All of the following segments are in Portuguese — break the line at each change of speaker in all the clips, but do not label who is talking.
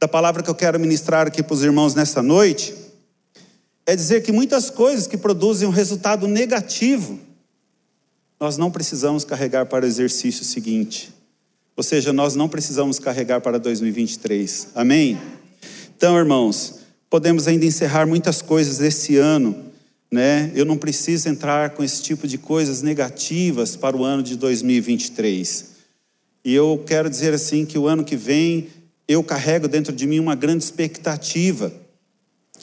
da palavra que eu quero ministrar aqui para os irmãos nessa noite é dizer que muitas coisas que produzem um resultado negativo, nós não precisamos carregar para o exercício seguinte. Ou seja, nós não precisamos carregar para 2023. Amém? Então, irmãos, podemos ainda encerrar muitas coisas esse ano, né? Eu não preciso entrar com esse tipo de coisas negativas para o ano de 2023. E eu quero dizer assim que o ano que vem eu carrego dentro de mim uma grande expectativa,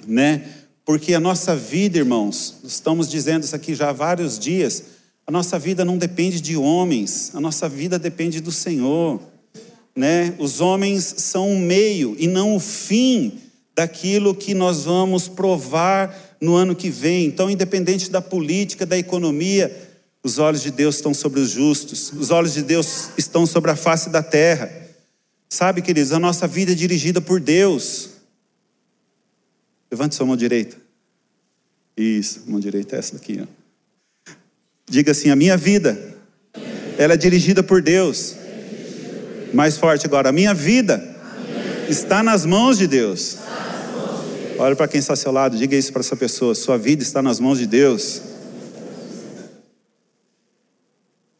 né? Porque a nossa vida, irmãos, estamos dizendo isso aqui já há vários dias, a nossa vida não depende de homens, a nossa vida depende do Senhor, né? Os homens são um meio e não o fim daquilo que nós vamos provar no ano que vem. Então, independente da política, da economia, os olhos de Deus estão sobre os justos, os olhos de Deus estão sobre a face da terra. Sabe, queridos, a nossa vida é dirigida por Deus. Levante sua mão direita. Isso, mão direita é essa daqui. Ó. Diga assim: a minha vida, ela é dirigida por Deus. Mais forte agora, a minha vida está nas mãos de Deus. Olha para quem está ao seu lado, diga isso para essa pessoa: sua vida está nas mãos de Deus.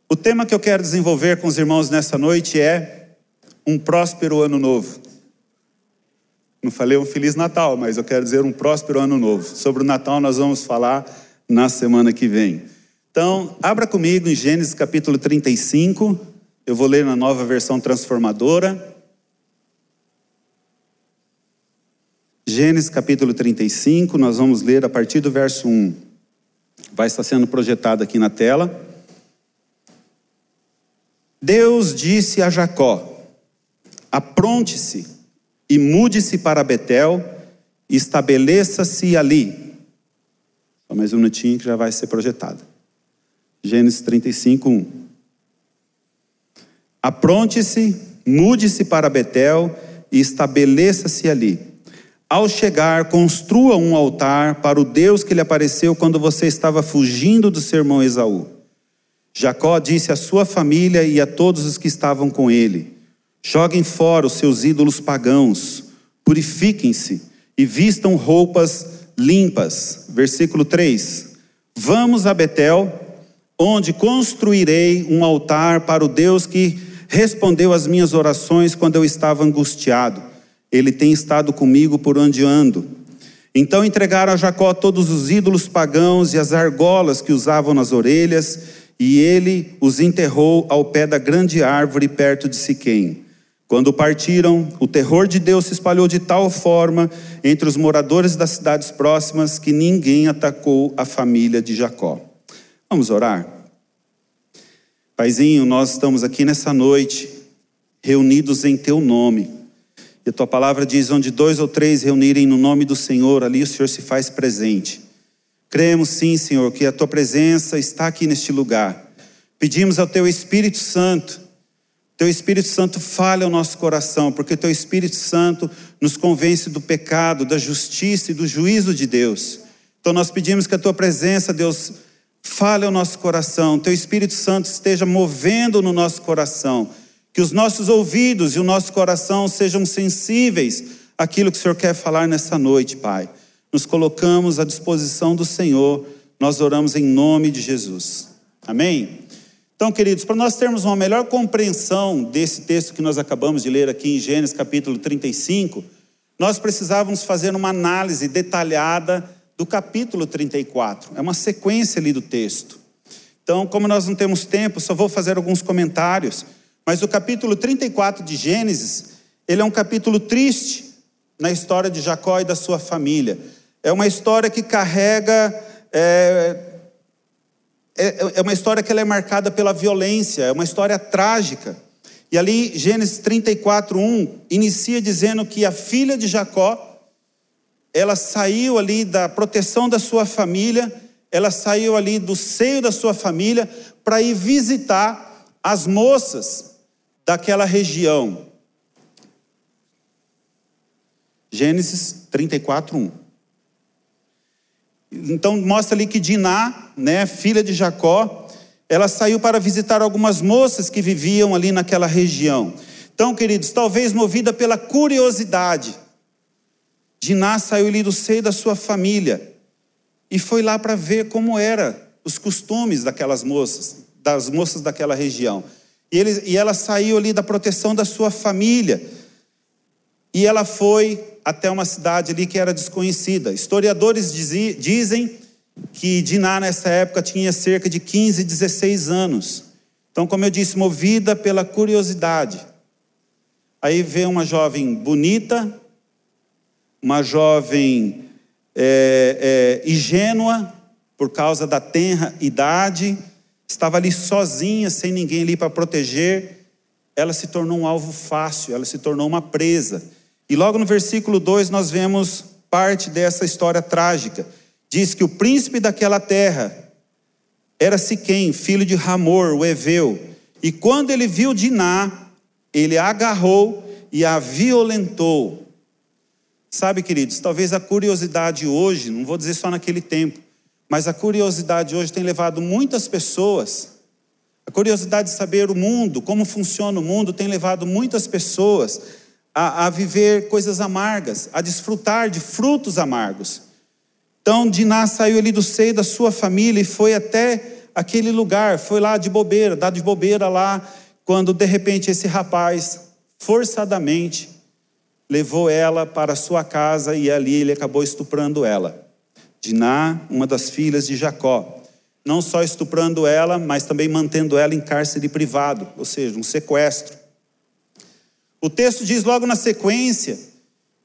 O tema que eu quero desenvolver com os irmãos nessa noite é um próspero ano novo. Não falei um Feliz Natal, mas eu quero dizer um próspero ano novo. Sobre o Natal nós vamos falar na semana que vem. Então, abra comigo em Gênesis capítulo 35. Eu vou ler na nova versão transformadora. Gênesis capítulo 35, nós vamos ler a partir do verso 1. Vai estar sendo projetado aqui na tela. Deus disse a Jacó: Apronte-se e mude-se para Betel e estabeleça-se ali. Só mais um minutinho que já vai ser projetado. Gênesis 35, 1. Apronte-se, mude-se para Betel e estabeleça-se ali. Ao chegar, construa um altar para o Deus que lhe apareceu quando você estava fugindo do seu irmão Esaú. Jacó disse à sua família e a todos os que estavam com ele: Joguem fora os seus ídolos pagãos, purifiquem-se e vistam roupas limpas. Versículo 3: Vamos a Betel, onde construirei um altar para o Deus que respondeu às minhas orações quando eu estava angustiado. Ele tem estado comigo por onde ando. Então entregaram a Jacó todos os ídolos pagãos e as argolas que usavam nas orelhas, e ele os enterrou ao pé da grande árvore perto de Siquém. Quando partiram, o terror de Deus se espalhou de tal forma entre os moradores das cidades próximas que ninguém atacou a família de Jacó. Vamos orar? Paizinho, nós estamos aqui nessa noite, reunidos em Teu nome. E a Tua palavra diz: onde dois ou três reunirem no nome do Senhor, ali o Senhor se faz presente. Cremos sim, Senhor, que a Tua presença está aqui neste lugar. Pedimos ao Teu Espírito Santo teu Espírito Santo fale ao nosso coração, porque Teu Espírito Santo nos convence do pecado, da justiça e do juízo de Deus. Então nós pedimos que a Tua presença, Deus, fale ao nosso coração, Teu Espírito Santo esteja movendo no nosso coração, que os nossos ouvidos e o nosso coração sejam sensíveis àquilo que o Senhor quer falar nessa noite, Pai. Nos colocamos à disposição do Senhor, nós oramos em nome de Jesus. Amém? Então, queridos, para nós termos uma melhor compreensão desse texto que nós acabamos de ler aqui em Gênesis capítulo 35, nós precisávamos fazer uma análise detalhada do capítulo 34. É uma sequência ali do texto. Então, como nós não temos tempo, só vou fazer alguns comentários. Mas o capítulo 34 de Gênesis, ele é um capítulo triste na história de Jacó e da sua família. É uma história que carrega é, é, é uma história que ela é marcada pela violência, é uma história trágica. E ali, Gênesis 34, 1, inicia dizendo que a filha de Jacó, ela saiu ali da proteção da sua família, ela saiu ali do seio da sua família para ir visitar as moças daquela região. Gênesis 34, 1. Então mostra ali que Diná, né, filha de Jacó, ela saiu para visitar algumas moças que viviam ali naquela região. Então, queridos, talvez movida pela curiosidade, Diná saiu ali do seio da sua família e foi lá para ver como era os costumes daquelas moças, das moças daquela região. E, ele, e ela saiu ali da proteção da sua família. E ela foi até uma cidade ali que era desconhecida. Historiadores dizem que Diná nessa época tinha cerca de 15, 16 anos. Então, como eu disse, movida pela curiosidade. Aí vê uma jovem bonita, uma jovem é, é, ingênua, por causa da tenra idade, estava ali sozinha, sem ninguém ali para proteger. Ela se tornou um alvo fácil, ela se tornou uma presa. E logo no versículo 2 nós vemos parte dessa história trágica. Diz que o príncipe daquela terra era Siquém, filho de Ramor, o Eveu. E quando ele viu Diná, ele a agarrou e a violentou. Sabe, queridos, talvez a curiosidade hoje, não vou dizer só naquele tempo, mas a curiosidade hoje tem levado muitas pessoas, a curiosidade de saber o mundo, como funciona o mundo, tem levado muitas pessoas a, a viver coisas amargas, a desfrutar de frutos amargos. Então, Diná saiu ali do seio da sua família e foi até aquele lugar, foi lá de bobeira, dado de bobeira lá, quando de repente esse rapaz, forçadamente, levou ela para sua casa e ali ele acabou estuprando ela. Diná, uma das filhas de Jacó. Não só estuprando ela, mas também mantendo ela em cárcere privado, ou seja, um sequestro. O texto diz logo na sequência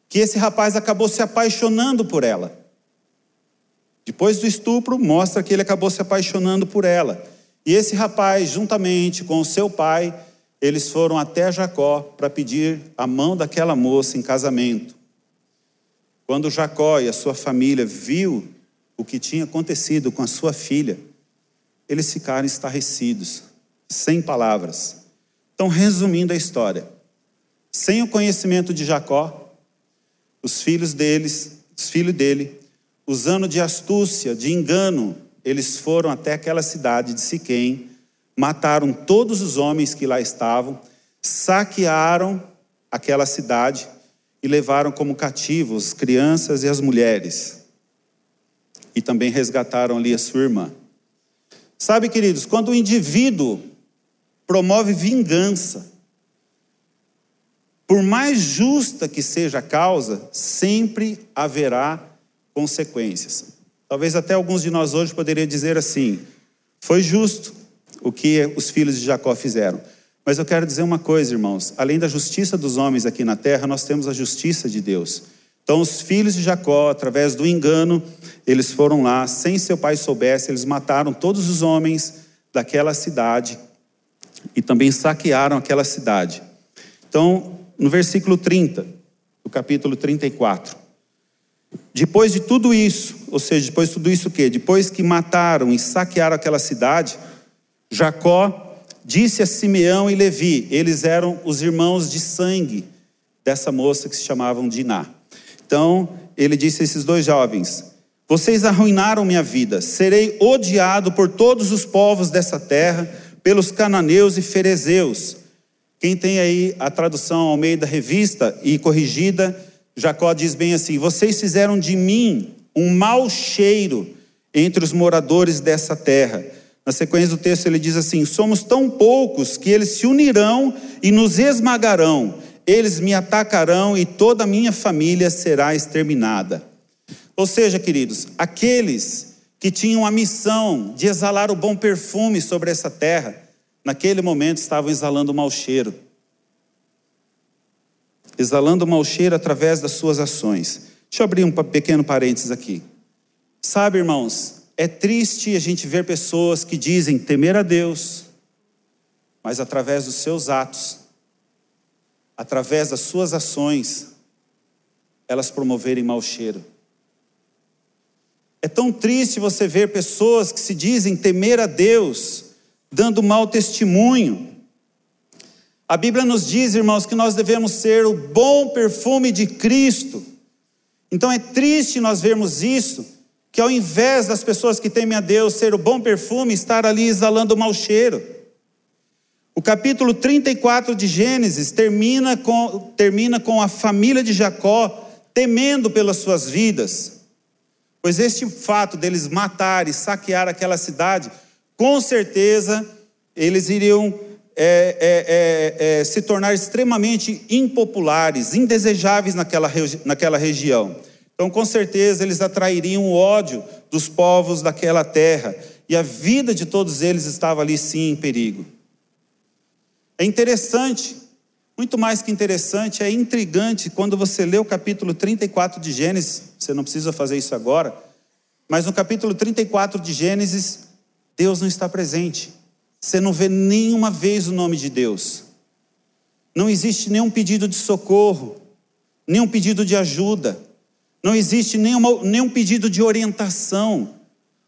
que esse rapaz acabou se apaixonando por ela. Depois do estupro, mostra que ele acabou se apaixonando por ela. E esse rapaz, juntamente com seu pai, eles foram até Jacó para pedir a mão daquela moça em casamento. Quando Jacó e a sua família viu o que tinha acontecido com a sua filha, eles ficaram estarrecidos, sem palavras. Então, resumindo a história, sem o conhecimento de Jacó, os filhos deles, os filhos dele, usando de astúcia, de engano, eles foram até aquela cidade de Siquém mataram todos os homens que lá estavam, saquearam aquela cidade e levaram como cativos as crianças e as mulheres. E também resgataram ali a sua irmã. Sabe, queridos, quando o indivíduo promove vingança, por mais justa que seja a causa, sempre haverá consequências. Talvez até alguns de nós hoje poderiam dizer assim: foi justo, o que os filhos de Jacó fizeram. Mas eu quero dizer uma coisa, irmãos: além da justiça dos homens aqui na terra, nós temos a justiça de Deus. Então, os filhos de Jacó, através do engano, eles foram lá, sem seu pai soubesse, eles mataram todos os homens daquela cidade e também saquearam aquela cidade. Então, no versículo 30, do capítulo 34. Depois de tudo isso, ou seja, depois de tudo isso o quê? Depois que mataram e saquearam aquela cidade, Jacó disse a Simeão e Levi, eles eram os irmãos de sangue dessa moça que se chamavam Diná. Então, ele disse a esses dois jovens: Vocês arruinaram minha vida, serei odiado por todos os povos dessa terra, pelos cananeus e ferezeus. Quem tem aí a tradução ao meio da revista e corrigida, Jacó diz bem assim: Vocês fizeram de mim um mau cheiro entre os moradores dessa terra na sequência do texto ele diz assim: Somos tão poucos que eles se unirão e nos esmagarão, eles me atacarão e toda a minha família será exterminada. Ou seja, queridos, aqueles que tinham a missão de exalar o bom perfume sobre essa terra, naquele momento estavam exalando mau cheiro. Exalando mau cheiro através das suas ações. Deixa eu abrir um pequeno parênteses aqui. Sabe, irmãos, é triste a gente ver pessoas que dizem temer a Deus, mas através dos seus atos, através das suas ações, elas promoverem mau cheiro. É tão triste você ver pessoas que se dizem temer a Deus, dando mau testemunho. A Bíblia nos diz, irmãos, que nós devemos ser o bom perfume de Cristo. Então é triste nós vermos isso, que ao invés das pessoas que temem a Deus ser o bom perfume, estar ali exalando o mau cheiro. O capítulo 34 de Gênesis termina com, termina com a família de Jacó temendo pelas suas vidas, pois este fato deles matar e saquear aquela cidade, com certeza eles iriam é, é, é, é se tornar extremamente impopulares, indesejáveis naquela, naquela região. Então, com certeza, eles atrairiam o ódio dos povos daquela terra, e a vida de todos eles estava ali sim em perigo. É interessante, muito mais que interessante, é intrigante quando você lê o capítulo 34 de Gênesis, você não precisa fazer isso agora, mas no capítulo 34 de Gênesis, Deus não está presente. Você não vê nenhuma vez o nome de Deus. Não existe nenhum pedido de socorro, nenhum pedido de ajuda, não existe nenhuma, nenhum pedido de orientação.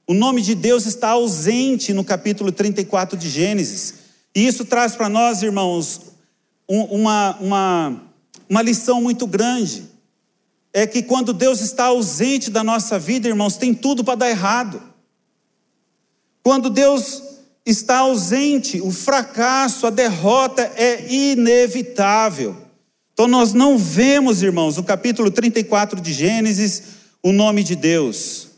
O nome de Deus está ausente no capítulo 34 de Gênesis. E isso traz para nós, irmãos, uma, uma, uma lição muito grande. É que quando Deus está ausente da nossa vida, irmãos, tem tudo para dar errado. Quando Deus está ausente, o fracasso, a derrota é inevitável. Então nós não vemos, irmãos, no capítulo 34 de Gênesis, o nome de Deus.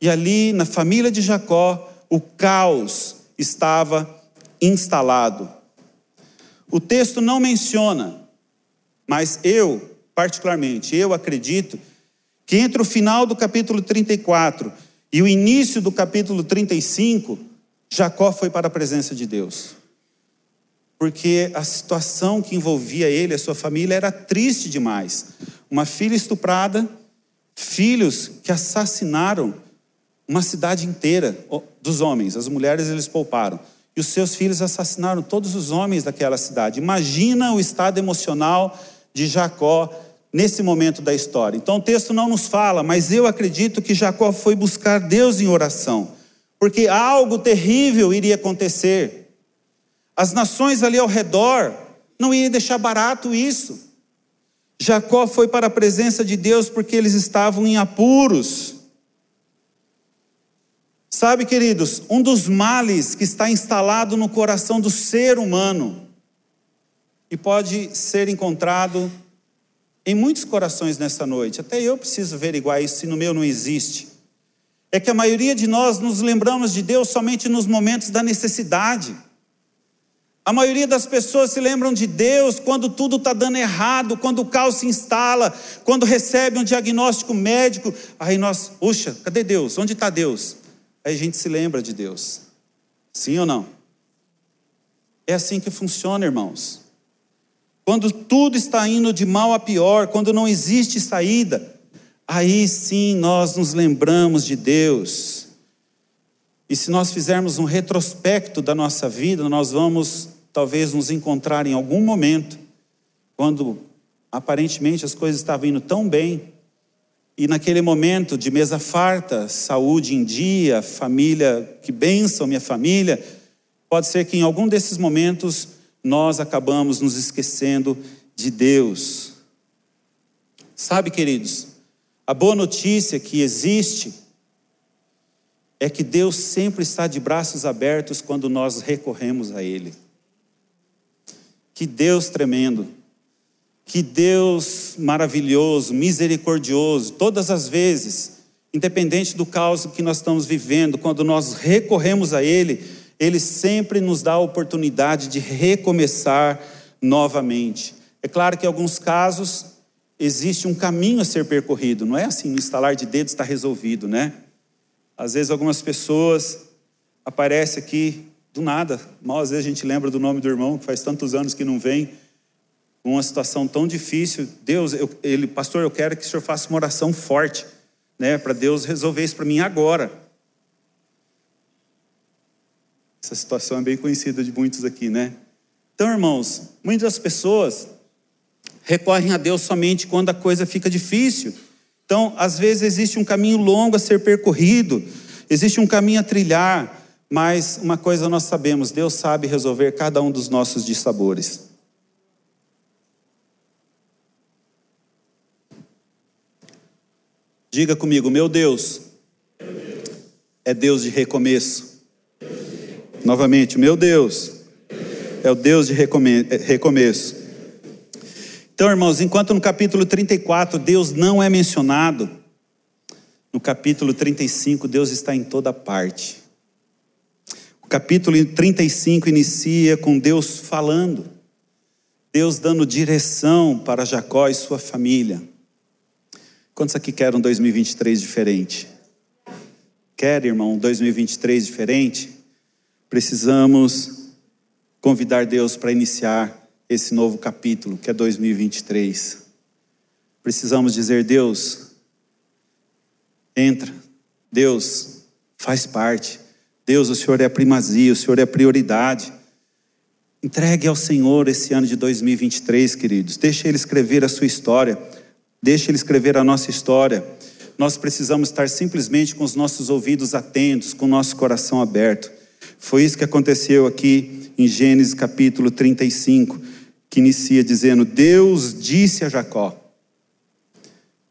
E ali, na família de Jacó, o caos estava instalado. O texto não menciona, mas eu, particularmente, eu acredito que entre o final do capítulo 34 e o início do capítulo 35, Jacó foi para a presença de Deus. Porque a situação que envolvia ele e a sua família era triste demais. Uma filha estuprada, filhos que assassinaram uma cidade inteira dos homens, as mulheres eles pouparam e os seus filhos assassinaram todos os homens daquela cidade. Imagina o estado emocional de Jacó nesse momento da história. Então o texto não nos fala, mas eu acredito que Jacó foi buscar Deus em oração, porque algo terrível iria acontecer. As nações ali ao redor não iriam deixar barato isso. Jacó foi para a presença de Deus porque eles estavam em apuros. Sabe, queridos, um dos males que está instalado no coração do ser humano e pode ser encontrado em muitos corações nessa noite, até eu preciso averiguar isso se no meu não existe, é que a maioria de nós nos lembramos de Deus somente nos momentos da necessidade. A maioria das pessoas se lembram de Deus quando tudo está dando errado, quando o caos se instala, quando recebe um diagnóstico médico. Aí nós, puxa, cadê Deus? Onde está Deus? aí a gente se lembra de Deus. Sim ou não? É assim que funciona, irmãos. Quando tudo está indo de mal a pior, quando não existe saída, aí sim nós nos lembramos de Deus. E se nós fizermos um retrospecto da nossa vida, nós vamos talvez nos encontrar em algum momento, quando aparentemente as coisas estavam indo tão bem, e naquele momento de mesa farta, saúde em dia, família, que bênção minha família, pode ser que em algum desses momentos nós acabamos nos esquecendo de Deus. Sabe, queridos, a boa notícia que existe é que Deus sempre está de braços abertos quando nós recorremos a Ele. Que Deus tremendo. Que Deus maravilhoso, misericordioso, todas as vezes, independente do caos que nós estamos vivendo, quando nós recorremos a Ele, Ele sempre nos dá a oportunidade de recomeçar novamente. É claro que em alguns casos existe um caminho a ser percorrido, não é assim, no instalar de dedos está resolvido, né? Às vezes algumas pessoas aparecem aqui do nada, mal às vezes a gente lembra do nome do irmão, que faz tantos anos que não vem, uma situação tão difícil, Deus, eu, ele, pastor, eu quero que o senhor faça uma oração forte, né, para Deus resolver isso para mim agora. Essa situação é bem conhecida de muitos aqui, né? Então, irmãos, muitas pessoas recorrem a Deus somente quando a coisa fica difícil. Então, às vezes existe um caminho longo a ser percorrido, existe um caminho a trilhar, mas uma coisa nós sabemos, Deus sabe resolver cada um dos nossos dissabores. Diga comigo, meu Deus é Deus de recomeço. Novamente, meu Deus É o Deus de recomeço. Então, irmãos, enquanto no capítulo 34 Deus não é mencionado, no capítulo 35 Deus está em toda parte. O capítulo 35 inicia com Deus falando, Deus dando direção para Jacó e sua família. Quantos aqui querem um 2023 diferente? Quer, irmão, um 2023 diferente? Precisamos convidar Deus para iniciar esse novo capítulo, que é 2023. Precisamos dizer: Deus, entra, Deus, faz parte. Deus, o Senhor é a primazia, o Senhor é a prioridade. Entregue ao Senhor esse ano de 2023, queridos. Deixe Ele escrever a sua história. Deixe Ele escrever a nossa história nós precisamos estar simplesmente com os nossos ouvidos atentos, com o nosso coração aberto. Foi isso que aconteceu aqui em Gênesis capítulo 35, que inicia dizendo: Deus disse a Jacó.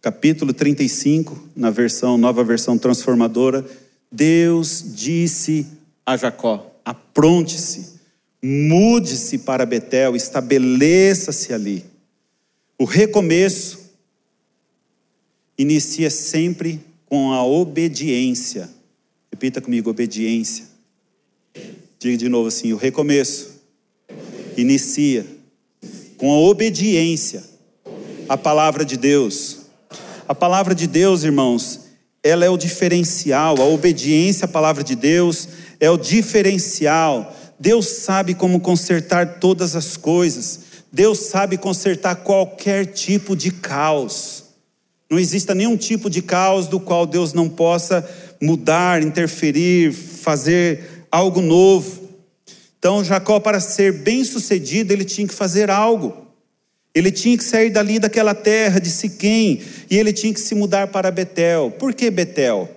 Capítulo 35, na versão, nova versão transformadora, Deus disse a Jacó: apronte-se, mude-se para Betel, estabeleça-se ali. O recomeço inicia sempre com a obediência. Repita comigo: obediência. Diga de novo assim: o recomeço inicia com a obediência à palavra de Deus. A palavra de Deus, irmãos, ela é o diferencial, a obediência à palavra de Deus é o diferencial. Deus sabe como consertar todas as coisas. Deus sabe consertar qualquer tipo de caos. Não exista nenhum tipo de caos do qual Deus não possa mudar, interferir, fazer algo novo. Então, Jacó, para ser bem sucedido, ele tinha que fazer algo. Ele tinha que sair dali daquela terra de Siquém e ele tinha que se mudar para Betel. Por que Betel?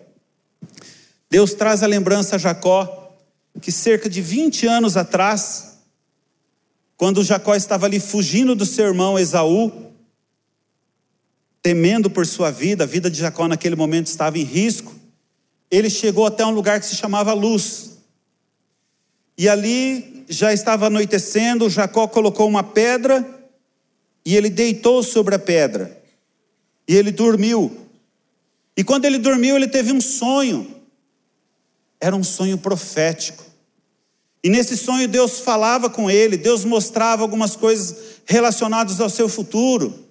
Deus traz a lembrança a Jacó que cerca de 20 anos atrás, quando Jacó estava ali fugindo do seu irmão Esaú, temendo por sua vida, a vida de Jacó naquele momento estava em risco, ele chegou até um lugar que se chamava Luz. E ali já estava anoitecendo, Jacó colocou uma pedra e ele deitou sobre a pedra. E ele dormiu. E quando ele dormiu, ele teve um sonho. Era um sonho profético. E nesse sonho Deus falava com ele, Deus mostrava algumas coisas relacionadas ao seu futuro.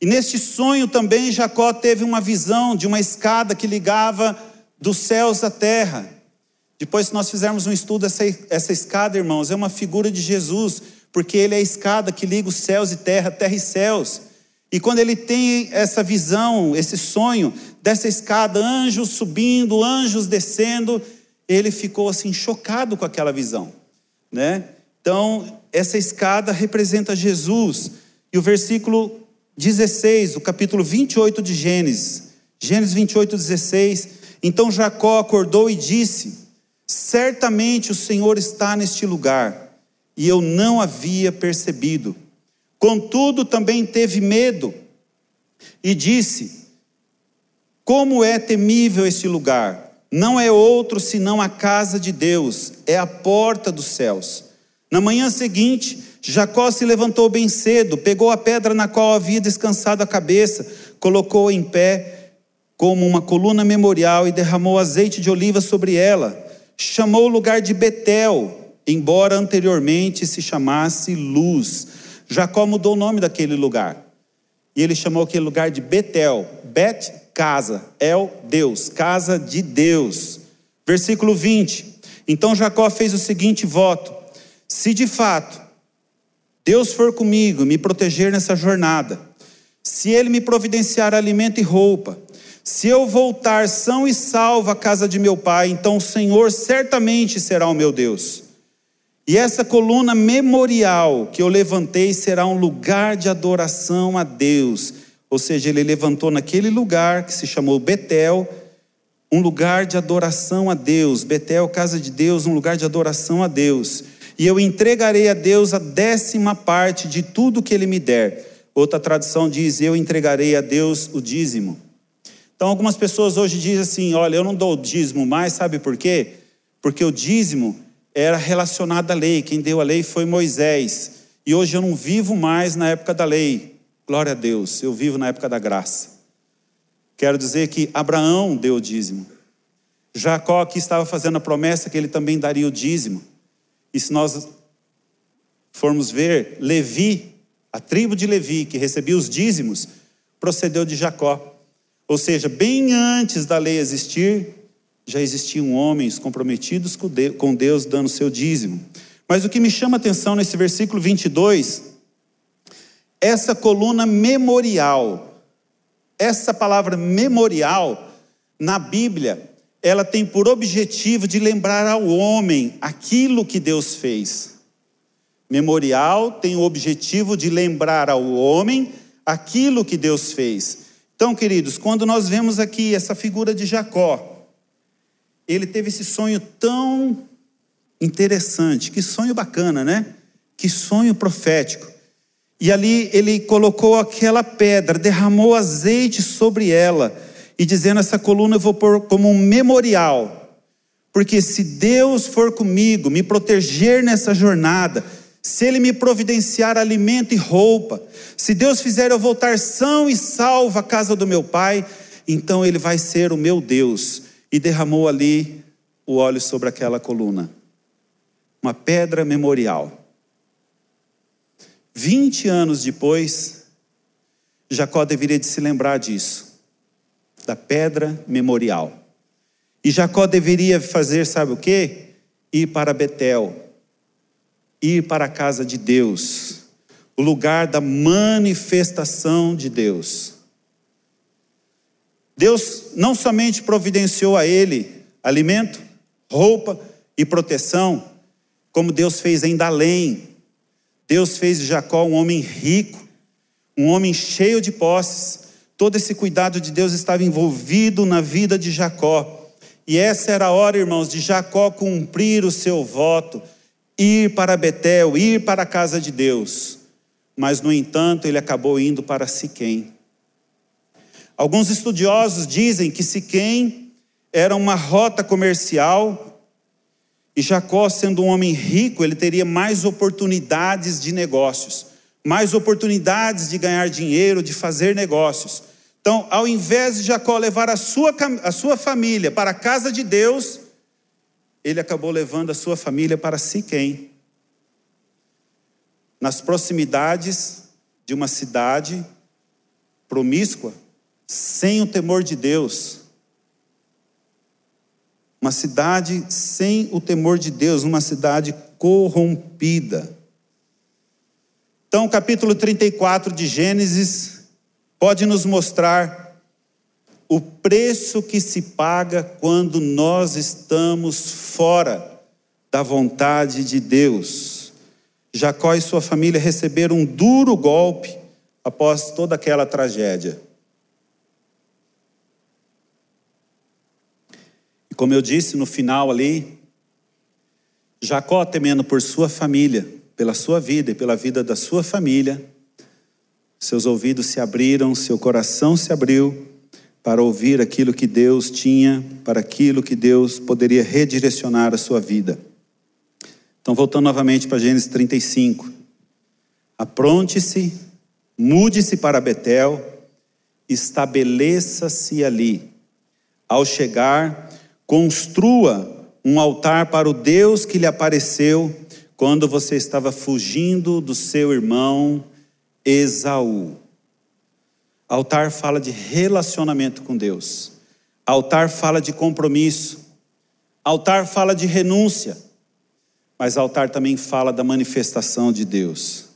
E neste sonho também Jacó teve uma visão de uma escada que ligava dos céus à terra. Depois, se nós fizermos um estudo, essa, essa escada, irmãos, é uma figura de Jesus, porque ele é a escada que liga os céus e terra, terra e céus. E quando ele tem essa visão, esse sonho dessa escada, anjos subindo, anjos descendo, ele ficou assim chocado com aquela visão, né? Então, essa escada representa Jesus. E o versículo 16, o capítulo 28 de Gênesis. Gênesis 28, 16. Então Jacó acordou e disse: Certamente o Senhor está neste lugar, e eu não havia percebido. Contudo, também teve medo e disse: Como é temível este lugar! Não é outro senão a casa de Deus, é a porta dos céus. Na manhã seguinte, Jacó se levantou bem cedo, pegou a pedra na qual havia descansado a cabeça, colocou-a em pé como uma coluna memorial e derramou azeite de oliva sobre ela. Chamou o lugar de Betel, embora anteriormente se chamasse Luz. Jacó mudou o nome daquele lugar. E ele chamou aquele lugar de Betel. Bet, casa. El, Deus. Casa de Deus. Versículo 20. Então Jacó fez o seguinte voto: Se de fato Deus for comigo, me proteger nessa jornada, se Ele me providenciar alimento e roupa, se eu voltar são e salvo à casa de meu pai, então o Senhor certamente será o meu Deus. E essa coluna memorial que eu levantei será um lugar de adoração a Deus. Ou seja, ele levantou naquele lugar que se chamou Betel, um lugar de adoração a Deus. Betel, casa de Deus, um lugar de adoração a Deus e eu entregarei a Deus a décima parte de tudo que ele me der. Outra tradução diz: Eu entregarei a Deus o dízimo. Então, algumas pessoas hoje dizem assim: Olha, eu não dou dízimo mais, sabe por quê? Porque o dízimo era relacionada à lei. Quem deu a lei foi Moisés. E hoje eu não vivo mais na época da lei. Glória a Deus, eu vivo na época da graça. Quero dizer que Abraão deu o dízimo. Jacó aqui estava fazendo a promessa que ele também daria o dízimo. E se nós formos ver, Levi, a tribo de Levi, que recebia os dízimos, procedeu de Jacó. Ou seja, bem antes da lei existir, já existiam homens comprometidos com Deus dando seu dízimo. Mas o que me chama a atenção nesse versículo 22, essa coluna memorial, essa palavra memorial, na Bíblia, ela tem por objetivo de lembrar ao homem aquilo que Deus fez. Memorial tem o objetivo de lembrar ao homem aquilo que Deus fez. Então, queridos, quando nós vemos aqui essa figura de Jacó, ele teve esse sonho tão interessante, que sonho bacana, né? Que sonho profético. E ali ele colocou aquela pedra, derramou azeite sobre ela, e dizendo: Essa coluna eu vou pôr como um memorial, porque se Deus for comigo, me proteger nessa jornada, se Ele me providenciar alimento e roupa, se Deus fizer eu voltar são e salvo à casa do meu Pai, então Ele vai ser o meu Deus. E derramou ali o óleo sobre aquela coluna, uma pedra memorial. Vinte anos depois, Jacó deveria de se lembrar disso, da pedra memorial. E Jacó deveria fazer, sabe o quê? Ir para Betel ir para a casa de Deus, o lugar da manifestação de Deus. Deus não somente providenciou a ele alimento, roupa e proteção, como Deus fez ainda além. Deus fez de Jacó um homem rico, um homem cheio de posses. Todo esse cuidado de Deus estava envolvido na vida de Jacó. E essa era a hora, irmãos, de Jacó cumprir o seu voto ir para Betel, ir para a casa de Deus. Mas, no entanto, ele acabou indo para Siquém. Alguns estudiosos dizem que Siquém era uma rota comercial e Jacó, sendo um homem rico, ele teria mais oportunidades de negócios, mais oportunidades de ganhar dinheiro, de fazer negócios. Então, ao invés de Jacó levar a sua, a sua família para a casa de Deus, ele acabou levando a sua família para Siquém, nas proximidades de uma cidade promíscua, sem o temor de Deus. Uma cidade sem o temor de Deus, uma cidade corrompida. Então, o capítulo 34 de Gênesis pode nos mostrar preço que se paga quando nós estamos fora da vontade de Deus. Jacó e sua família receberam um duro golpe após toda aquela tragédia. E como eu disse no final ali, Jacó, temendo por sua família, pela sua vida e pela vida da sua família, seus ouvidos se abriram, seu coração se abriu para ouvir aquilo que Deus tinha, para aquilo que Deus poderia redirecionar a sua vida. Então, voltando novamente para Gênesis 35. Apronte-se, mude-se para Betel, estabeleça-se ali. Ao chegar, construa um altar para o Deus que lhe apareceu quando você estava fugindo do seu irmão Esaú. Altar fala de relacionamento com Deus. Altar fala de compromisso. Altar fala de renúncia. Mas altar também fala da manifestação de Deus.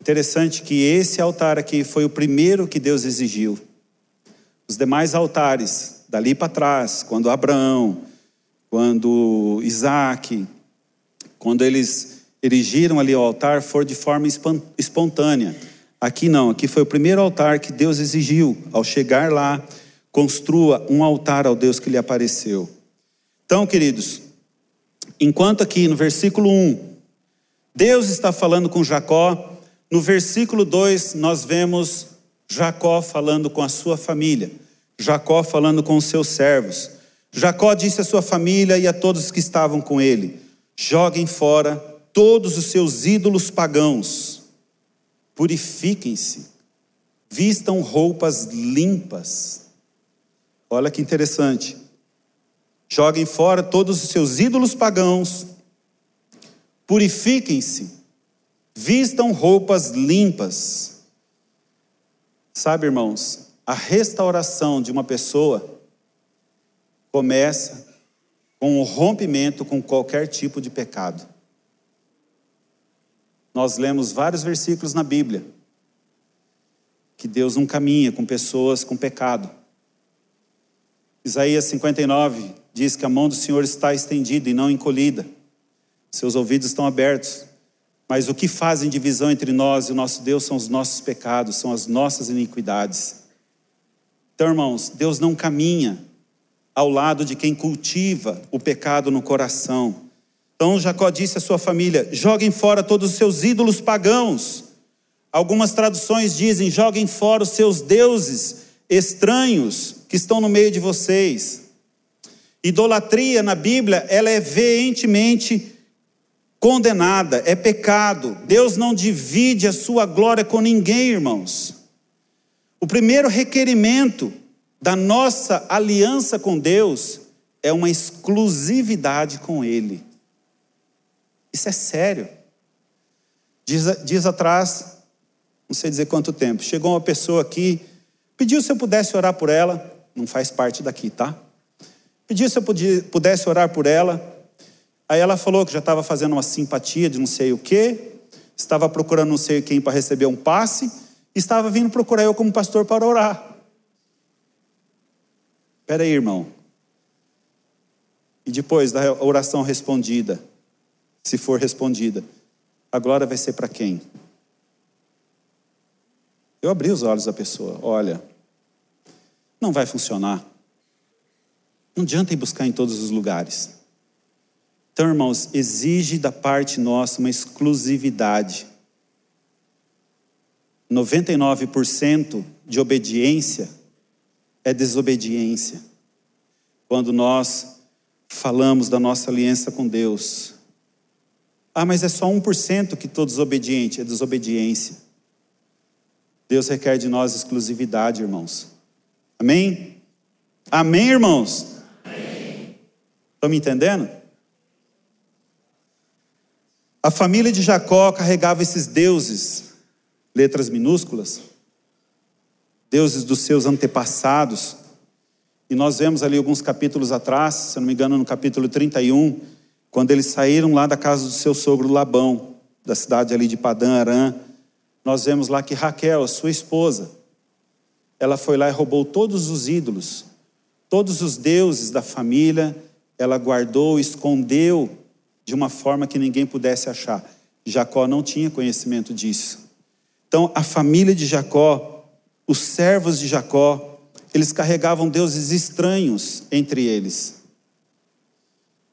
Interessante que esse altar aqui foi o primeiro que Deus exigiu. Os demais altares, dali para trás, quando Abraão, quando Isaac, quando eles erigiram ali o altar, foram de forma espontânea. Aqui não, aqui foi o primeiro altar que Deus exigiu. Ao chegar lá, construa um altar ao Deus que lhe apareceu. Então, queridos, enquanto aqui no versículo 1, Deus está falando com Jacó, no versículo 2 nós vemos Jacó falando com a sua família, Jacó falando com os seus servos. Jacó disse à sua família e a todos que estavam com ele: Joguem fora todos os seus ídolos pagãos. Purifiquem-se. Vistam roupas limpas. Olha que interessante. Joguem fora todos os seus ídolos pagãos. Purifiquem-se. Vistam roupas limpas. Sabe, irmãos, a restauração de uma pessoa começa com o rompimento com qualquer tipo de pecado. Nós lemos vários versículos na Bíblia que Deus não caminha com pessoas com pecado. Isaías 59 diz que a mão do Senhor está estendida e não encolhida, seus ouvidos estão abertos. Mas o que fazem divisão entre nós e o nosso Deus são os nossos pecados, são as nossas iniquidades. Então, irmãos, Deus não caminha ao lado de quem cultiva o pecado no coração. Então Jacó disse à sua família: joguem fora todos os seus ídolos pagãos. Algumas traduções dizem: joguem fora os seus deuses estranhos que estão no meio de vocês. Idolatria na Bíblia, ela é veementemente condenada, é pecado. Deus não divide a sua glória com ninguém, irmãos. O primeiro requerimento da nossa aliança com Deus é uma exclusividade com Ele. Isso é sério. Diz, diz atrás, não sei dizer quanto tempo, chegou uma pessoa aqui, pediu se eu pudesse orar por ela, não faz parte daqui, tá? Pediu se eu pudesse orar por ela. Aí ela falou que já estava fazendo uma simpatia de não sei o quê, estava procurando não sei quem para receber um passe, e estava vindo procurar eu como pastor para orar. Espera aí, irmão. E depois da oração respondida, se for respondida, a glória vai ser para quem? Eu abri os olhos da pessoa, olha, não vai funcionar. Não adianta ir buscar em todos os lugares. Então, irmãos, exige da parte nossa uma exclusividade. 99% de obediência é desobediência. Quando nós falamos da nossa aliança com Deus. Ah, mas é só 1% que estou desobediente, é desobediência. Deus requer de nós exclusividade, irmãos. Amém? Amém, irmãos? Estão me entendendo? A família de Jacó carregava esses deuses, letras minúsculas, deuses dos seus antepassados. E nós vemos ali alguns capítulos atrás, se não me engano, no capítulo 31, quando eles saíram lá da casa do seu sogro Labão, da cidade ali de Padã Arã, nós vemos lá que Raquel, a sua esposa, ela foi lá e roubou todos os ídolos, todos os deuses da família, ela guardou, escondeu de uma forma que ninguém pudesse achar. Jacó não tinha conhecimento disso. Então, a família de Jacó os servos de Jacó, eles carregavam deuses estranhos entre eles.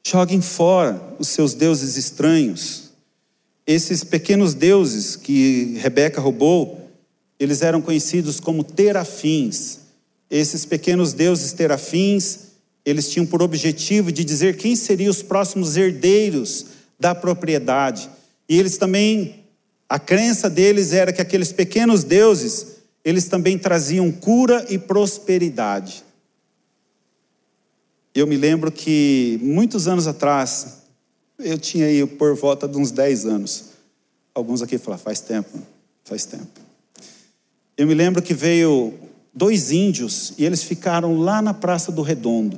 Joguem fora os seus deuses estranhos. Esses pequenos deuses que Rebeca roubou, eles eram conhecidos como terafins. Esses pequenos deuses terafins, eles tinham por objetivo de dizer quem seriam os próximos herdeiros da propriedade. E eles também, a crença deles era que aqueles pequenos deuses eles também traziam cura e prosperidade. Eu me lembro que muitos anos atrás, eu tinha aí por volta de uns 10 anos. Alguns aqui falam, faz tempo, faz tempo. Eu me lembro que veio dois índios e eles ficaram lá na Praça do Redondo.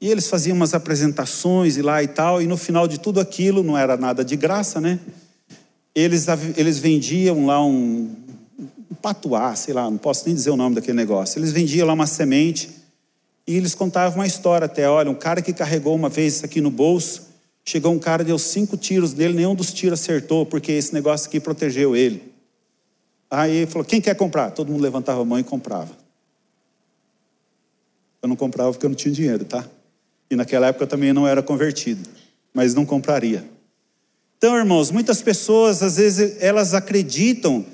E eles faziam umas apresentações e lá e tal, e no final de tudo aquilo, não era nada de graça, né? Eles, eles vendiam lá um, patuá, sei lá, não posso nem dizer o nome daquele negócio. Eles vendiam lá uma semente e eles contavam uma história até. Olha, um cara que carregou uma vez isso aqui no bolso, chegou um cara, deu cinco tiros nele, nenhum dos tiros acertou, porque esse negócio aqui protegeu ele. Aí ele falou: quem quer comprar? Todo mundo levantava a mão e comprava. Eu não comprava porque eu não tinha dinheiro, tá? E naquela época eu também não era convertido, mas não compraria. Então, irmãos, muitas pessoas, às vezes, elas acreditam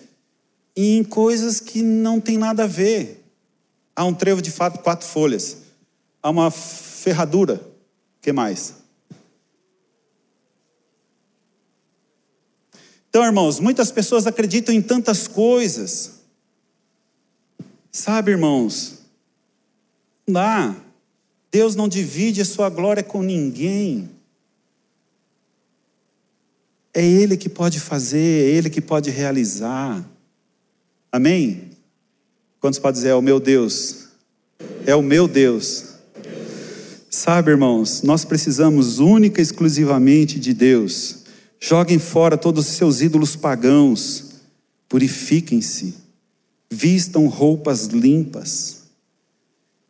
em coisas que não tem nada a ver. Há um trevo de quatro folhas. Há uma ferradura. O que mais? Então, irmãos, muitas pessoas acreditam em tantas coisas. Sabe, irmãos, não dá. Deus não divide a sua glória com ninguém. É Ele que pode fazer, é Ele que pode realizar. Amém? Quantos podem dizer, é o meu Deus? É o meu Deus. Sabe, irmãos, nós precisamos única e exclusivamente de Deus. Joguem fora todos os seus ídolos pagãos. Purifiquem-se. Vistam roupas limpas.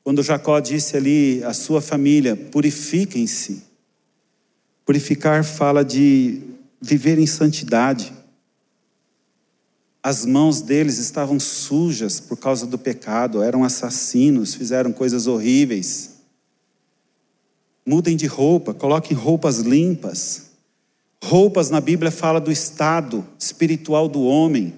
Quando Jacó disse ali à sua família: purifiquem-se. Purificar fala de viver em santidade. As mãos deles estavam sujas por causa do pecado, eram assassinos, fizeram coisas horríveis. Mudem de roupa, coloquem roupas limpas. Roupas na Bíblia fala do estado espiritual do homem.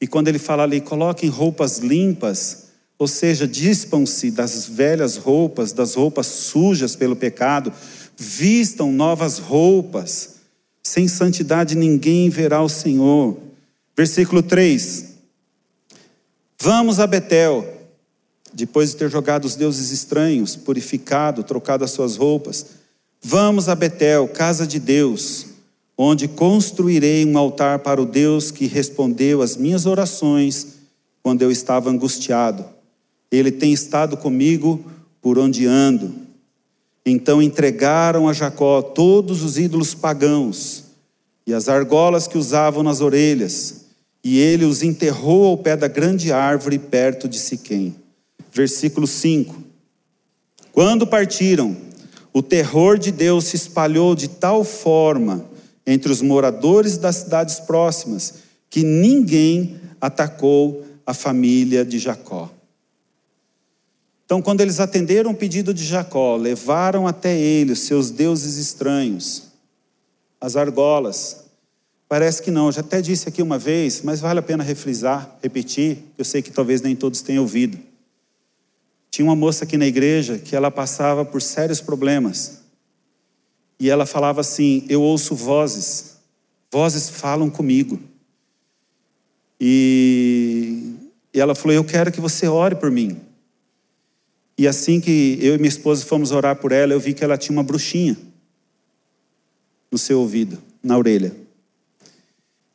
E quando ele fala ali, coloquem roupas limpas, ou seja, dispam-se das velhas roupas, das roupas sujas pelo pecado, vistam novas roupas. Sem santidade ninguém verá o Senhor. Versículo 3. Vamos a Betel, depois de ter jogado os deuses estranhos, purificado, trocado as suas roupas. Vamos a Betel, casa de Deus, onde construirei um altar para o Deus que respondeu às minhas orações quando eu estava angustiado. Ele tem estado comigo por onde ando. Então entregaram a Jacó todos os ídolos pagãos e as argolas que usavam nas orelhas, e ele os enterrou ao pé da grande árvore perto de Siquém. Versículo 5. Quando partiram, o terror de Deus se espalhou de tal forma entre os moradores das cidades próximas que ninguém atacou a família de Jacó. Então, quando eles atenderam o pedido de Jacó, levaram até ele os seus deuses estranhos, as argolas. Parece que não, eu já até disse aqui uma vez, mas vale a pena refrisar, repetir, eu sei que talvez nem todos tenham ouvido. Tinha uma moça aqui na igreja que ela passava por sérios problemas. E ela falava assim: Eu ouço vozes, vozes falam comigo. E, e ela falou: Eu quero que você ore por mim. E assim que eu e minha esposa fomos orar por ela, eu vi que ela tinha uma bruxinha no seu ouvido, na orelha.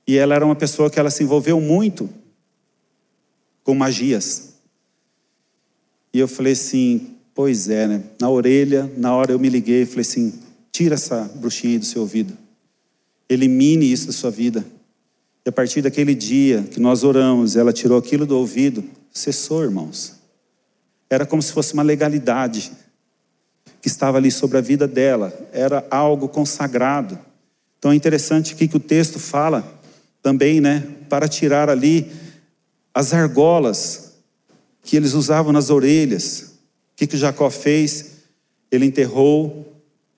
E ela era uma pessoa que ela se envolveu muito com magias. E eu falei assim, pois é, né? Na orelha, na hora eu me liguei e falei assim, tira essa bruxinha do seu ouvido. Elimine isso da sua vida. E a partir daquele dia que nós oramos, ela tirou aquilo do ouvido, cessou, irmãos. Era como se fosse uma legalidade que estava ali sobre a vida dela, era algo consagrado. Então é interessante aqui que o texto fala também, né, para tirar ali as argolas que eles usavam nas orelhas. O que, que Jacó fez? Ele enterrou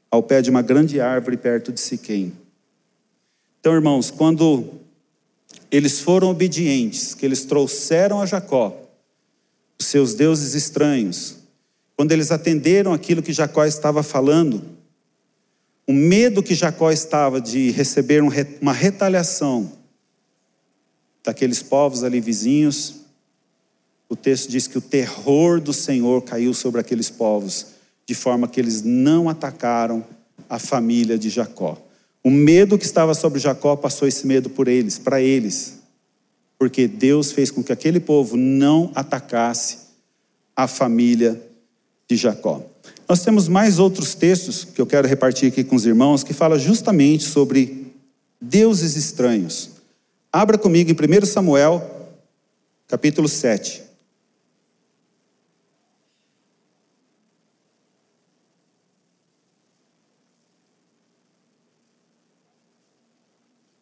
ao pé de uma grande árvore perto de Siquém. Então, irmãos, quando eles foram obedientes, que eles trouxeram a Jacó os seus deuses estranhos, quando eles atenderam aquilo que Jacó estava falando, o medo que Jacó estava de receber uma retaliação daqueles povos ali vizinhos, o texto diz que o terror do Senhor caiu sobre aqueles povos, de forma que eles não atacaram a família de Jacó. O medo que estava sobre Jacó passou esse medo por eles, para eles porque Deus fez com que aquele povo não atacasse a família de Jacó. Nós temos mais outros textos que eu quero repartir aqui com os irmãos que fala justamente sobre deuses estranhos. Abra comigo em 1 Samuel, capítulo 7.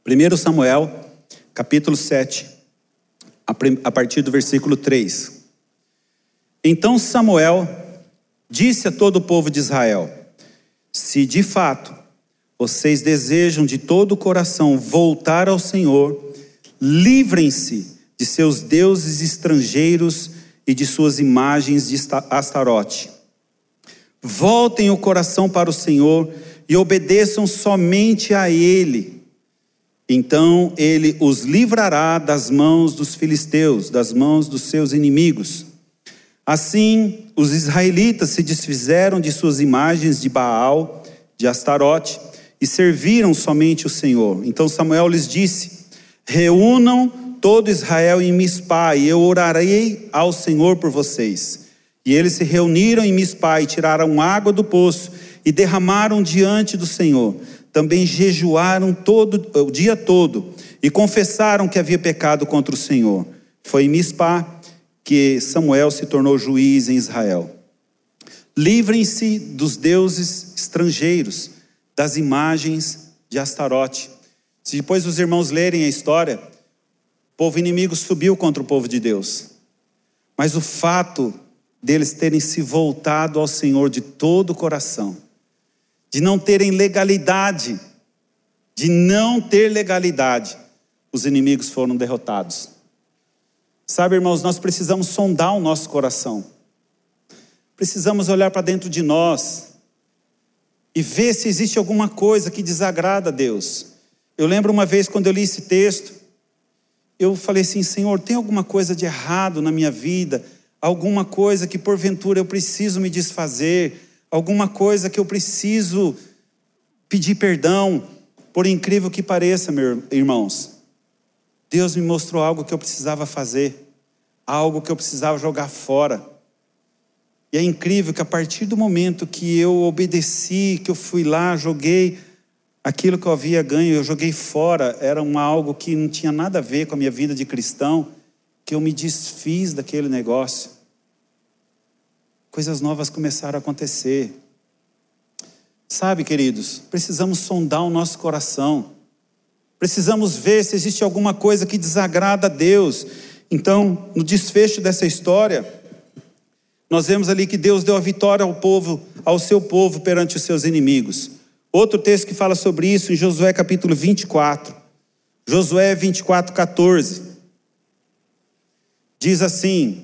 Primeiro Samuel, capítulo 7 a partir do versículo 3. Então Samuel disse a todo o povo de Israel: Se de fato vocês desejam de todo o coração voltar ao Senhor, livrem-se de seus deuses estrangeiros e de suas imagens de Astarote. Voltem o coração para o Senhor e obedeçam somente a Ele. Então ele os livrará das mãos dos filisteus, das mãos dos seus inimigos. Assim, os israelitas se desfizeram de suas imagens de Baal, de Astarote, e serviram somente o Senhor. Então Samuel lhes disse: Reúnam todo Israel em Mispá, e eu orarei ao Senhor por vocês. E eles se reuniram em Mispá e tiraram água do poço e derramaram diante do Senhor. Também jejuaram todo o dia todo e confessaram que havia pecado contra o Senhor. Foi em Mispá que Samuel se tornou juiz em Israel. Livrem-se dos deuses estrangeiros, das imagens de Astarote. Se depois os irmãos lerem a história, o povo inimigo subiu contra o povo de Deus. Mas o fato deles terem se voltado ao Senhor de todo o coração, de não terem legalidade, de não ter legalidade, os inimigos foram derrotados. Sabe, irmãos, nós precisamos sondar o nosso coração. Precisamos olhar para dentro de nós e ver se existe alguma coisa que desagrada a Deus. Eu lembro uma vez quando eu li esse texto, eu falei assim: Senhor, tem alguma coisa de errado na minha vida? Alguma coisa que porventura eu preciso me desfazer? Alguma coisa que eu preciso pedir perdão? Por incrível que pareça, meus irmãos, Deus me mostrou algo que eu precisava fazer, algo que eu precisava jogar fora. E é incrível que a partir do momento que eu obedeci, que eu fui lá, joguei aquilo que eu havia ganho, eu joguei fora, era um algo que não tinha nada a ver com a minha vida de cristão, que eu me desfiz daquele negócio. Coisas novas começaram a acontecer. Sabe, queridos, precisamos sondar o nosso coração. Precisamos ver se existe alguma coisa que desagrada a Deus. Então, no desfecho dessa história, nós vemos ali que Deus deu a vitória ao povo, ao seu povo perante os seus inimigos. Outro texto que fala sobre isso em Josué capítulo 24. Josué 24, 14. Diz assim: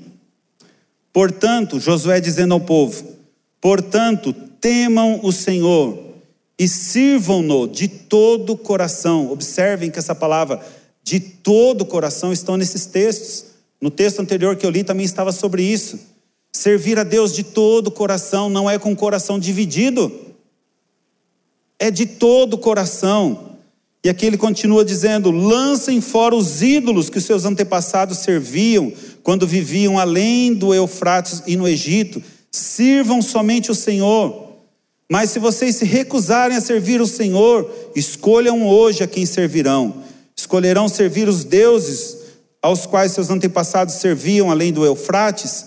Portanto, Josué dizendo ao povo: Portanto, temam o Senhor e sirvam-no de todo o coração. Observem que essa palavra de todo o coração estão nesses textos. No texto anterior que eu li também estava sobre isso. Servir a Deus de todo o coração não é com o coração dividido, é de todo o coração. E aqui ele continua dizendo: lancem fora os ídolos que seus antepassados serviam quando viviam além do Eufrates e no Egito. Sirvam somente o Senhor. Mas se vocês se recusarem a servir o Senhor, escolham hoje a quem servirão. Escolherão servir os deuses aos quais seus antepassados serviam além do Eufrates,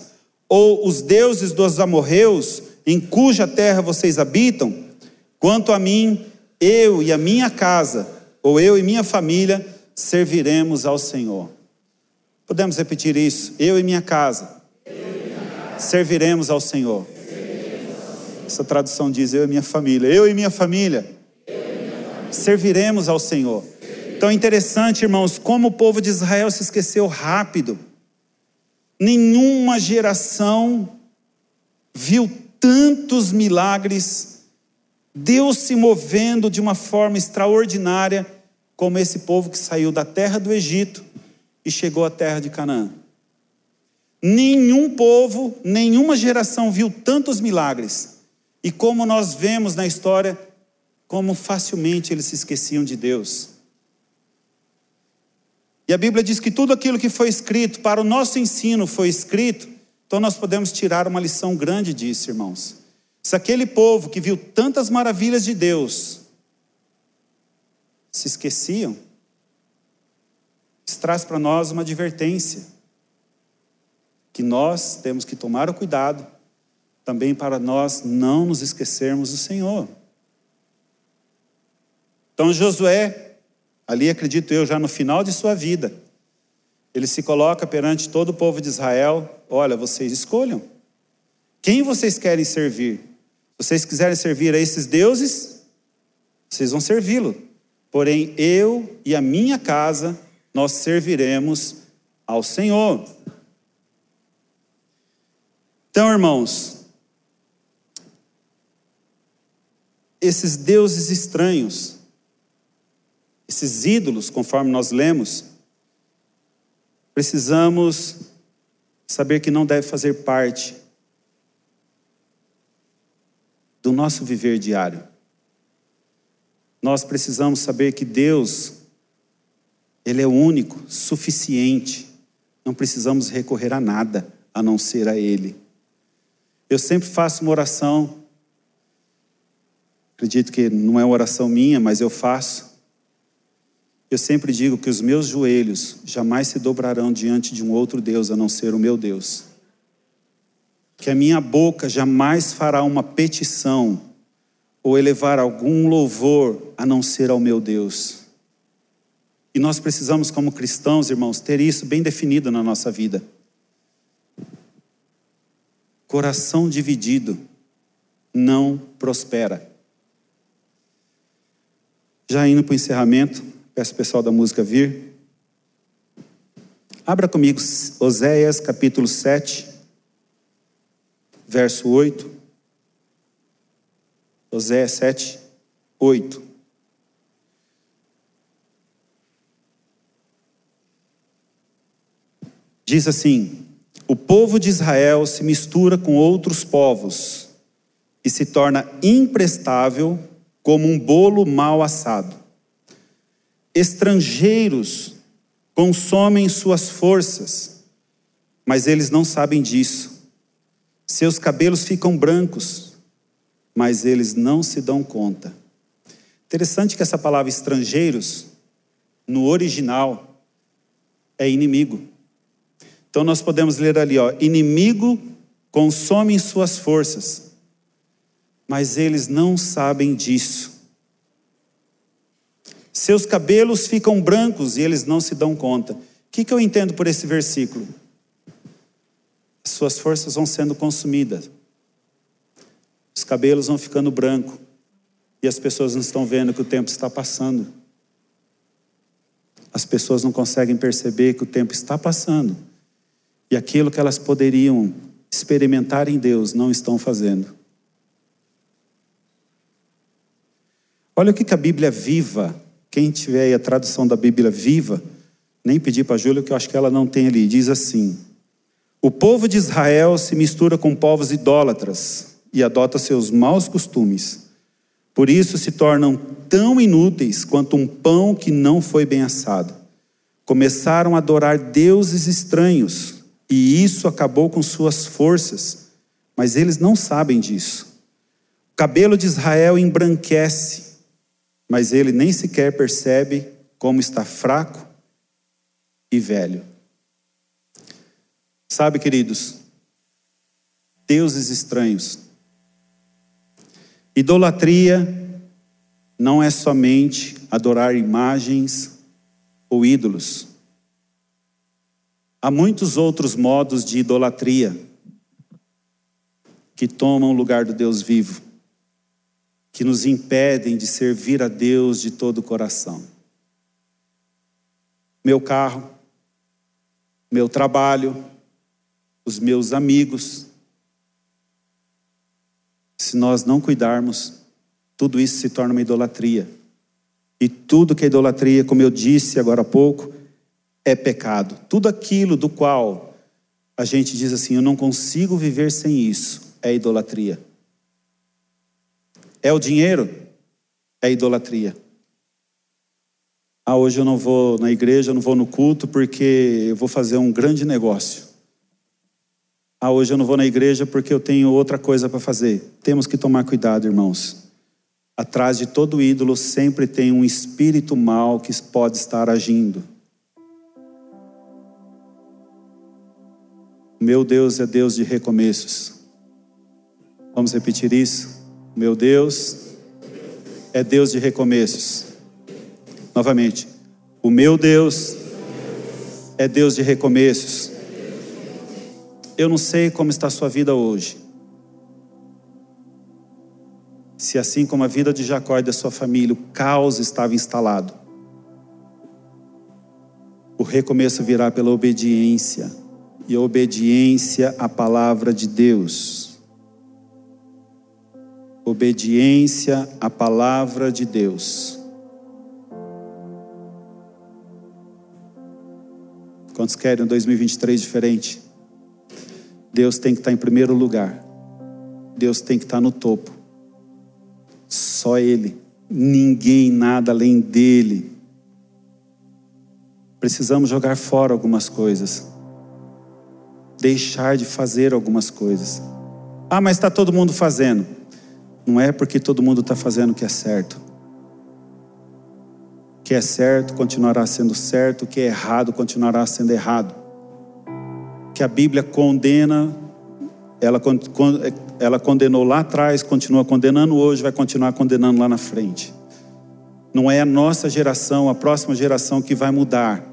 ou os deuses dos amorreus, em cuja terra vocês habitam? Quanto a mim, eu e a minha casa, ou eu e minha família, serviremos ao Senhor. Podemos repetir isso? Eu e minha casa, e minha casa. serviremos ao Senhor. Essa tradução diz: Eu e minha família. Eu e minha família, serviremos ao Senhor. Então é interessante, irmãos, como o povo de Israel se esqueceu rápido. Nenhuma geração viu tantos milagres, Deus se movendo de uma forma extraordinária, como esse povo que saiu da terra do Egito e chegou à terra de Canaã. Nenhum povo, nenhuma geração viu tantos milagres e como nós vemos na história, como facilmente eles se esqueciam de Deus. E a Bíblia diz que tudo aquilo que foi escrito para o nosso ensino foi escrito, então nós podemos tirar uma lição grande disso, irmãos. Se aquele povo que viu tantas maravilhas de Deus se esqueciam, isso traz para nós uma advertência, que nós temos que tomar o cuidado também para nós não nos esquecermos do Senhor. Então Josué, ali acredito eu, já no final de sua vida, ele se coloca perante todo o povo de Israel: olha, vocês escolham. Quem vocês querem servir? Vocês quiserem servir a esses deuses, vocês vão servi-lo. Porém, eu e a minha casa, nós serviremos ao Senhor. Então, irmãos, esses deuses estranhos, esses ídolos, conforme nós lemos, precisamos saber que não deve fazer parte do nosso viver diário. Nós precisamos saber que Deus, Ele é único, suficiente, não precisamos recorrer a nada a não ser a Ele. Eu sempre faço uma oração, acredito que não é uma oração minha, mas eu faço. Eu sempre digo que os meus joelhos jamais se dobrarão diante de um outro Deus a não ser o meu Deus. Que a minha boca jamais fará uma petição ou elevar algum louvor a não ser ao meu Deus. E nós precisamos, como cristãos, irmãos, ter isso bem definido na nossa vida. Coração dividido não prospera. Já indo para o encerramento, peço o pessoal da música vir. Abra comigo Oséias capítulo 7, verso 8. Oséias 7, 8. Diz assim: O povo de Israel se mistura com outros povos e se torna imprestável como um bolo mal assado. Estrangeiros consomem suas forças, mas eles não sabem disso. Seus cabelos ficam brancos, mas eles não se dão conta. Interessante que essa palavra estrangeiros, no original, é inimigo. Então nós podemos ler ali, ó, inimigo consome suas forças, mas eles não sabem disso. Seus cabelos ficam brancos e eles não se dão conta. O que, que eu entendo por esse versículo? Suas forças vão sendo consumidas, os cabelos vão ficando brancos, e as pessoas não estão vendo que o tempo está passando. As pessoas não conseguem perceber que o tempo está passando e aquilo que elas poderiam experimentar em Deus não estão fazendo. Olha o que a Bíblia viva, quem tiver aí a tradução da Bíblia viva, nem pedir para a Júlia, que eu acho que ela não tem ali, diz assim: O povo de Israel se mistura com povos idólatras e adota seus maus costumes. Por isso se tornam tão inúteis quanto um pão que não foi bem assado. Começaram a adorar deuses estranhos, e isso acabou com suas forças, mas eles não sabem disso. O cabelo de Israel embranquece, mas ele nem sequer percebe como está fraco e velho. Sabe, queridos, deuses estranhos Idolatria não é somente adorar imagens ou ídolos. Há muitos outros modos de idolatria que tomam o lugar do Deus vivo, que nos impedem de servir a Deus de todo o coração. Meu carro, meu trabalho, os meus amigos, se nós não cuidarmos, tudo isso se torna uma idolatria. E tudo que é idolatria, como eu disse agora há pouco, é pecado. Tudo aquilo do qual a gente diz assim, eu não consigo viver sem isso, é idolatria. É o dinheiro? É idolatria. Ah, hoje eu não vou na igreja, eu não vou no culto porque eu vou fazer um grande negócio. Ah, hoje eu não vou na igreja porque eu tenho outra coisa para fazer. Temos que tomar cuidado, irmãos. Atrás de todo ídolo sempre tem um espírito mal que pode estar agindo. Meu Deus é Deus de recomeços. Vamos repetir isso? Meu Deus é Deus de recomeços. Novamente. O meu Deus é Deus de recomeços eu não sei como está a sua vida hoje. Se assim como a vida de Jacó e da sua família, o caos estava instalado. O recomeço virá pela obediência, e a obediência à palavra de Deus. Obediência à palavra de Deus. Quantos querem um 2023 diferente? Deus tem que estar em primeiro lugar. Deus tem que estar no topo. Só Ele. Ninguém, nada além dele. Precisamos jogar fora algumas coisas. Deixar de fazer algumas coisas. Ah, mas está todo mundo fazendo. Não é porque todo mundo está fazendo o que é certo. O que é certo continuará sendo certo, o que é errado continuará sendo errado. Que a Bíblia condena, ela, ela condenou lá atrás, continua condenando hoje, vai continuar condenando lá na frente. Não é a nossa geração, a próxima geração que vai mudar.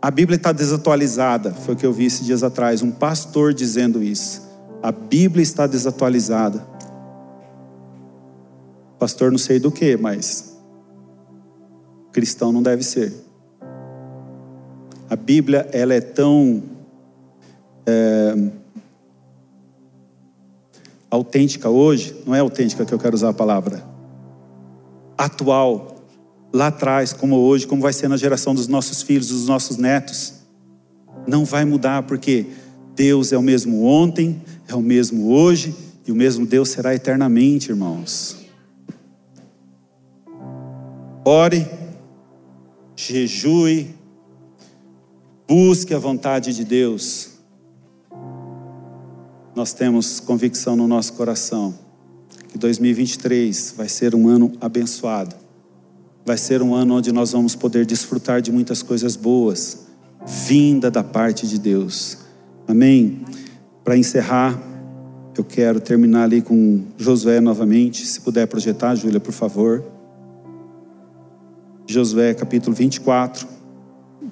A Bíblia está desatualizada, foi o que eu vi esses dias atrás, um pastor dizendo isso. A Bíblia está desatualizada. Pastor, não sei do que, mas cristão não deve ser. A Bíblia, ela é tão é, autêntica hoje, não é autêntica que eu quero usar a palavra, atual, lá atrás, como hoje, como vai ser na geração dos nossos filhos, dos nossos netos. Não vai mudar, porque Deus é o mesmo ontem, é o mesmo hoje e o mesmo Deus será eternamente, irmãos. Ore, jejue, busque a vontade de Deus. Nós temos convicção no nosso coração que 2023 vai ser um ano abençoado. Vai ser um ano onde nós vamos poder desfrutar de muitas coisas boas, vinda da parte de Deus. Amém? Para encerrar, eu quero terminar ali com Josué novamente. Se puder projetar, Júlia, por favor. Josué capítulo 24,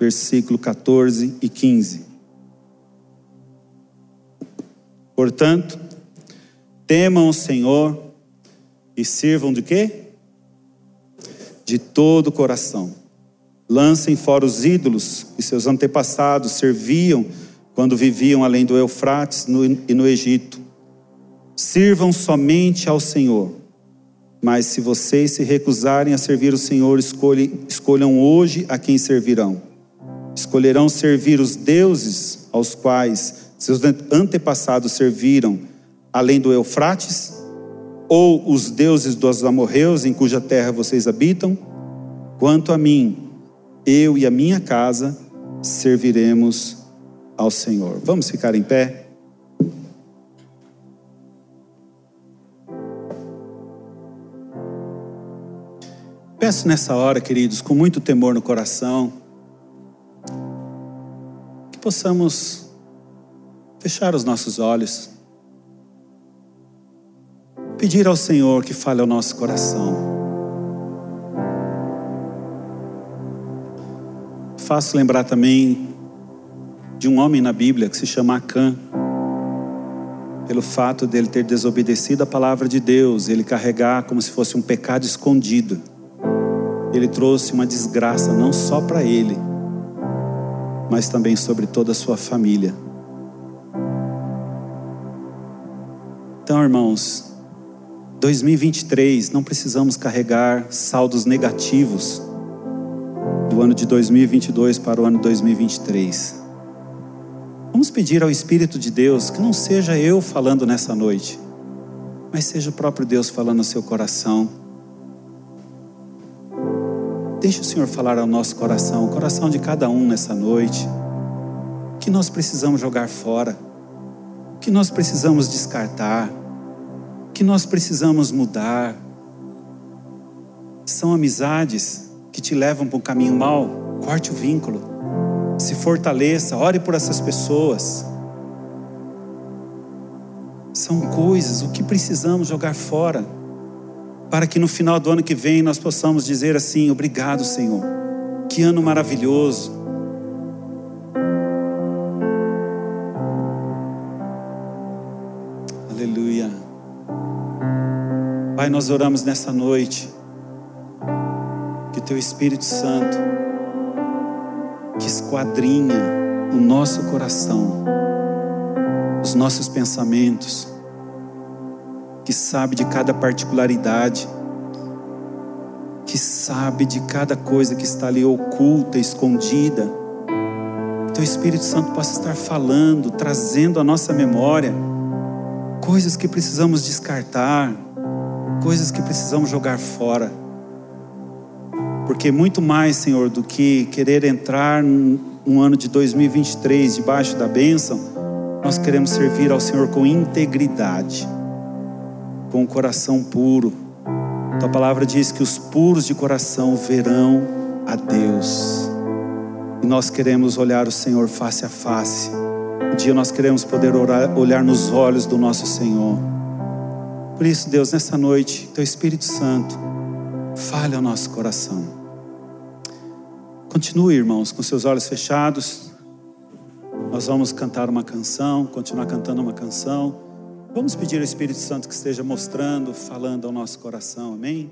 versículo 14 e 15. Portanto, temam o Senhor e sirvam de quê? De todo o coração. Lancem fora os ídolos que seus antepassados serviam quando viviam além do Eufrates e no Egito. Sirvam somente ao Senhor. Mas se vocês se recusarem a servir o Senhor, escolham hoje a quem servirão. Escolherão servir os deuses aos quais seus antepassados serviram, além do Eufrates, ou os deuses dos amorreus em cuja terra vocês habitam? Quanto a mim, eu e a minha casa serviremos ao Senhor. Vamos ficar em pé? Peço nessa hora, queridos, com muito temor no coração, possamos fechar os nossos olhos, pedir ao Senhor que fale ao nosso coração. Faço lembrar também de um homem na Bíblia que se chama Acã, pelo fato dele ter desobedecido a palavra de Deus, ele carregar como se fosse um pecado escondido. Ele trouxe uma desgraça não só para ele, mas também sobre toda a sua família. Então, irmãos, 2023 não precisamos carregar saldos negativos do ano de 2022 para o ano 2023. Vamos pedir ao Espírito de Deus que não seja eu falando nessa noite, mas seja o próprio Deus falando no seu coração. Deixe o Senhor falar ao nosso coração, o coração de cada um nessa noite. O que nós precisamos jogar fora, o que nós precisamos descartar, o que nós precisamos mudar. São amizades que te levam para um caminho mau, corte o vínculo se fortaleça, ore por essas pessoas. São coisas, o que precisamos jogar fora, para que no final do ano que vem nós possamos dizer assim: obrigado, Senhor, que ano maravilhoso. Aleluia. Pai, nós oramos nessa noite, que o Teu Espírito Santo, que esquadrinha o nosso coração, os nossos pensamentos, que sabe de cada particularidade, que sabe de cada coisa que está ali oculta, escondida, Teu Espírito Santo possa estar falando, trazendo à nossa memória coisas que precisamos descartar, coisas que precisamos jogar fora. Porque muito mais, Senhor, do que querer entrar no ano de 2023 debaixo da bênção, nós queremos servir ao Senhor com integridade, com o coração puro. Tua palavra diz que os puros de coração verão a Deus. E nós queremos olhar o Senhor face a face. Um dia nós queremos poder orar, olhar nos olhos do nosso Senhor. Por isso, Deus, nessa noite, Teu Espírito Santo, fale ao nosso coração. Continue, irmãos, com seus olhos fechados. Nós vamos cantar uma canção, continuar cantando uma canção. Vamos pedir ao Espírito Santo que esteja mostrando, falando ao nosso coração, amém?